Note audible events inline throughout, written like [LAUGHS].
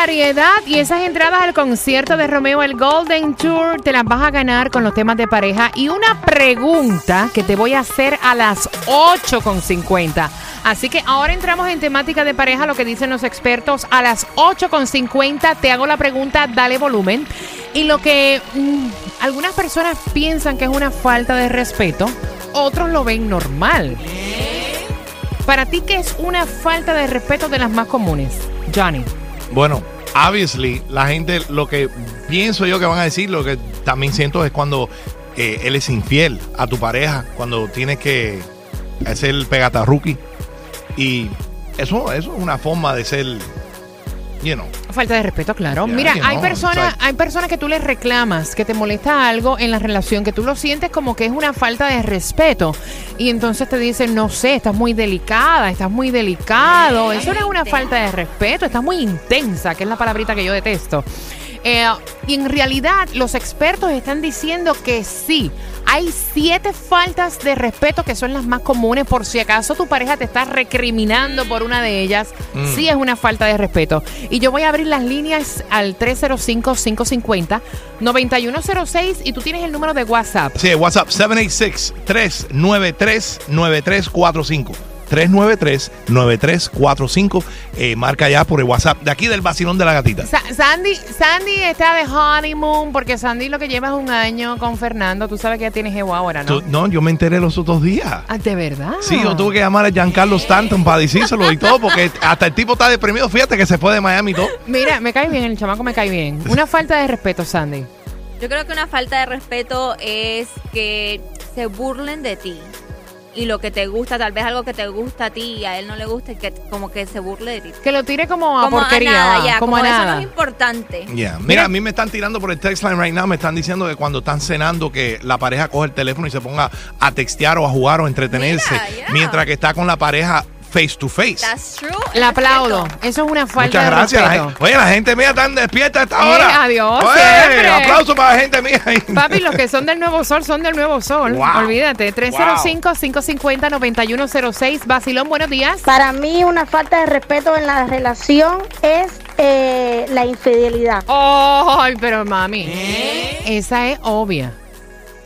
Variedad y esas entradas al concierto de Romeo el Golden Tour te las vas a ganar con los temas de pareja y una pregunta que te voy a hacer a las 8.50. Así que ahora entramos en temática de pareja, lo que dicen los expertos. A las 8.50 te hago la pregunta, dale volumen. Y lo que mm, algunas personas piensan que es una falta de respeto, otros lo ven normal. Para ti, ¿qué es una falta de respeto de las más comunes? Johnny. Bueno, obviously, la gente, lo que pienso yo que van a decir, lo que también siento es cuando eh, él es infiel a tu pareja, cuando tienes que hacer el pegatarruki. Y eso, eso es una forma de ser, you know. Falta de respeto, claro. Mira, hay no, personas, hay personas que tú les reclamas, que te molesta algo en la relación, que tú lo sientes como que es una falta de respeto. Y entonces te dicen, no sé, estás muy delicada, estás muy delicado. Eso no es una falta de respeto, estás muy intensa, que es la palabrita que yo detesto. Eh, y en realidad los expertos están diciendo que sí. Hay siete faltas de respeto que son las más comunes. Por si acaso tu pareja te está recriminando por una de ellas, Mm. sí es una falta de respeto. Y yo voy a abrir las líneas al 305-550-9106 y tú tienes el número de WhatsApp. Sí, WhatsApp 786-393-9345. 393-9345. Eh, marca ya por el WhatsApp de aquí del vacilón de la gatita. Sa- Sandy, Sandy está de honeymoon porque Sandy lo que lleva es un año con Fernando. Tú sabes que ya tienes Evo ahora, ¿no? Tú- no, yo me enteré los otros días. Ah, ¿De verdad? Sí, yo tuve que llamar a Giancarlo Stanton para decírselo y todo, porque hasta el tipo está deprimido. Fíjate que se fue de Miami y todo. Mira, me cae bien, el chamaco me cae bien. Una falta de respeto, Sandy. Yo creo que una falta de respeto es que se burlen de ti. Y lo que te gusta, tal vez algo que te gusta a ti y a él no le gusta, y que como que se burle de ti. Que lo tire como a como porquería, a nada, ya, como, como, a eso nada. no es importante. Yeah. Mira, a mí me están tirando por el text line right now, me están diciendo que cuando están cenando que la pareja coge el teléfono y se ponga a textear o a jugar o a entretenerse Mira, yeah. mientras que está con la pareja face to face. That's true. Le es aplaudo. Eso es una falta Muchas de gracias. la respeto. gente- oye, la gente mía tan despierta a esta Eh, adiós, Oye, siempre. aplauso para la gente mía. Papi, los que son del Nuevo Sol son del Nuevo Sol. Wow. Olvídate. 305-550-9106. Basilón, buenos días. Para mí una falta de respeto en la relación es eh, la infidelidad. Ay, pero mami. Esa es obvia.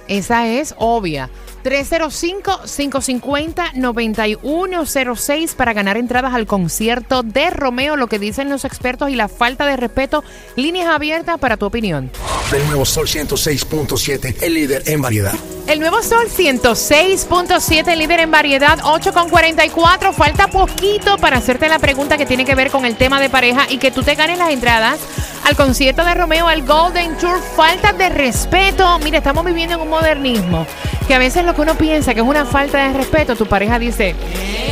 Esa es obvia. 305-550-9106 para ganar entradas al concierto de Romeo, lo que dicen los expertos y la falta de respeto. Líneas abiertas para tu opinión. Del nuevo Sol 106.7, el líder en variedad. El nuevo Sol 106.7, líder en variedad, 8.44. Falta poquito para hacerte la pregunta que tiene que ver con el tema de pareja y que tú te ganes las entradas al concierto de Romeo, al Golden Tour. Falta de respeto. Mira, estamos viviendo en un modernismo que a veces lo que uno piensa que es una falta de respeto, tu pareja dice,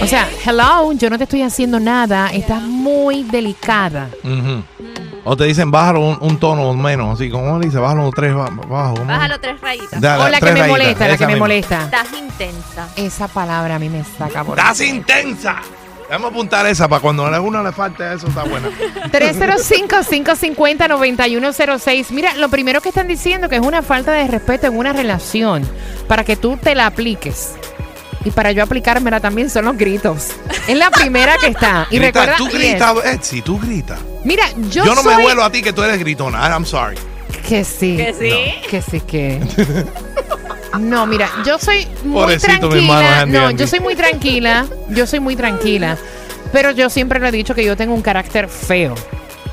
o sea, hello, yo no te estoy haciendo nada, estás muy delicada. O te dicen bájalo un, un tono menos, así como le dice, bájalo tres ba- bajo. ¿cómo? Bájalo tres rayitas. Da- da- O la que me rayitas, molesta, la que me molesta. Estás intensa. Esa palabra a mí me saca por ¡Estás intensa! Vamos a apuntar esa para cuando a uno le falte eso, está buena. 305-550-9106. Mira, lo primero que están diciendo que es una falta de respeto en una relación para que tú te la apliques. Y para yo aplicármela también son los gritos. Es la primera que está. Y Grita, recuerda, tú gritas, Etsy, tú gritas. Mira, yo, Yo, no soy... me vuelo a ti que tú eres gritona. I'm sorry. Que sí. Que sí. Que sí, que. [LAUGHS] No, mira, yo soy muy Pobrecito, tranquila. Andy, No, Andy. yo soy muy tranquila. Yo soy muy tranquila. Pero yo siempre le he dicho que yo tengo un carácter feo.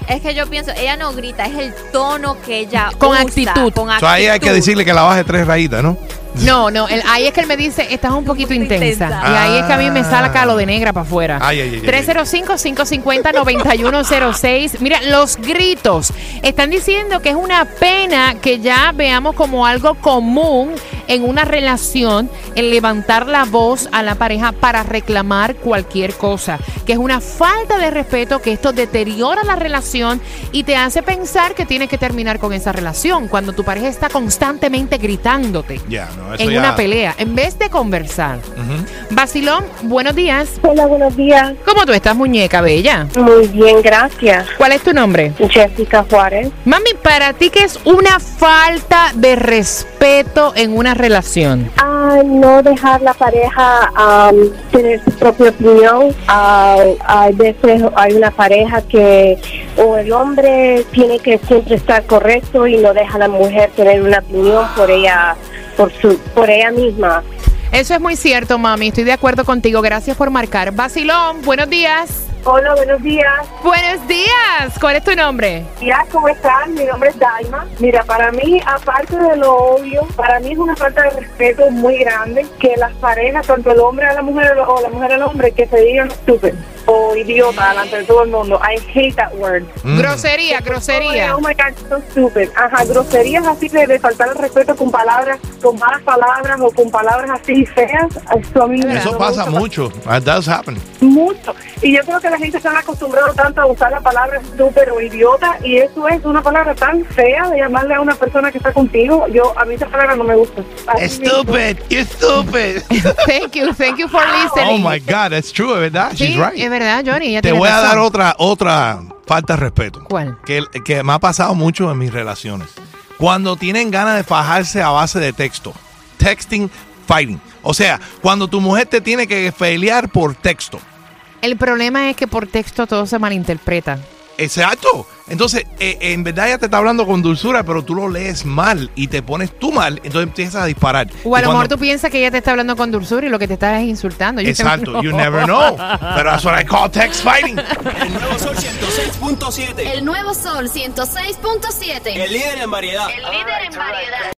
Es que yo pienso, ella no grita, es el tono que ella Con usa, actitud. Con O sea, ahí hay que actitud. decirle que la baje tres rayitas, ¿no? No, no, el- ahí es que él me dice, estás un poquito intensa. intensa. Y ahí es que a mí me Ah. saca lo de negra para afuera. Ay, ay, ay, ay. 305-550-9106. Mira, los gritos están diciendo que es una pena que ya veamos como algo común en una relación el levantar la voz a la pareja para reclamar cualquier cosa, que es una falta de respeto, que esto deteriora la relación y te hace pensar que tienes que terminar con esa relación cuando tu pareja está constantemente gritándote no, en ya- una pelea, en vez de conversar. Ujú. Basilón, buenos días. Hola, buenos días. ¿Cómo tú estás, muñeca bella? Muy bien, gracias. ¿Cuál es tu nombre? Jessica Juárez. Mami, para ti, ¿qué es una falta de respeto en una relación? A no dejar la pareja am, tener su propia opinión. Ah, hay veces hay una pareja que o el hombre tiene que siempre estar correcto y no deja a la mujer tener una opinión por ella, por su, por ella misma. Eso es muy cierto, mami. Estoy de acuerdo contigo. Gracias por marcar. Basilón, buenos días. Hola, buenos días. Buenos días. ¿Cuál es tu nombre? Mira, ¿cómo están? Mi nombre es Daima. Mira, para mí, aparte de lo obvio, para mí es una falta de respeto muy grande que las parejas, tanto el hombre a la mujer o la mujer al hombre, que se digan stupid o idiota delante de todo el mundo. I hate that word. Mm. Grosería, grosería. Oh my God, so stupid. Ajá, groserías así de, de faltar el respeto con palabras, con malas palabras o con palabras así feas. Eso a mí me- Eso pasa gusta mucho. That does happen. mucho. Y yo creo que la gente se ha acostumbrado tanto a usar la palabra estúpido o idiota y eso es una palabra tan fea de llamarle a una persona que está contigo. Yo a mí esa palabra no me gusta. Stupid, you stupid. [LAUGHS] Thank you, thank you for Oh listening. my God, that's true, verdad. Sí, She's right. Verdad, Johnny. Te voy a razón. dar otra, otra falta de respeto. ¿Cuál? Que, que me ha pasado mucho en mis relaciones. Cuando tienen ganas de fajarse a base de texto. Texting, fighting. O sea, cuando tu mujer te tiene que pelear por texto. El problema es que por texto todo se malinterpreta. Exacto. Entonces, eh, en verdad ella te está hablando con dulzura, pero tú lo lees mal y te pones tú mal, entonces empiezas a disparar. O a lo mejor tú piensas que ella te está hablando con dulzura y lo que te está es insultando. You Exacto, never you never know. Pero that's what I call text fighting. El nuevo Sol 106.7. El nuevo Sol 106.7. El líder en variedad. El líder en variedad.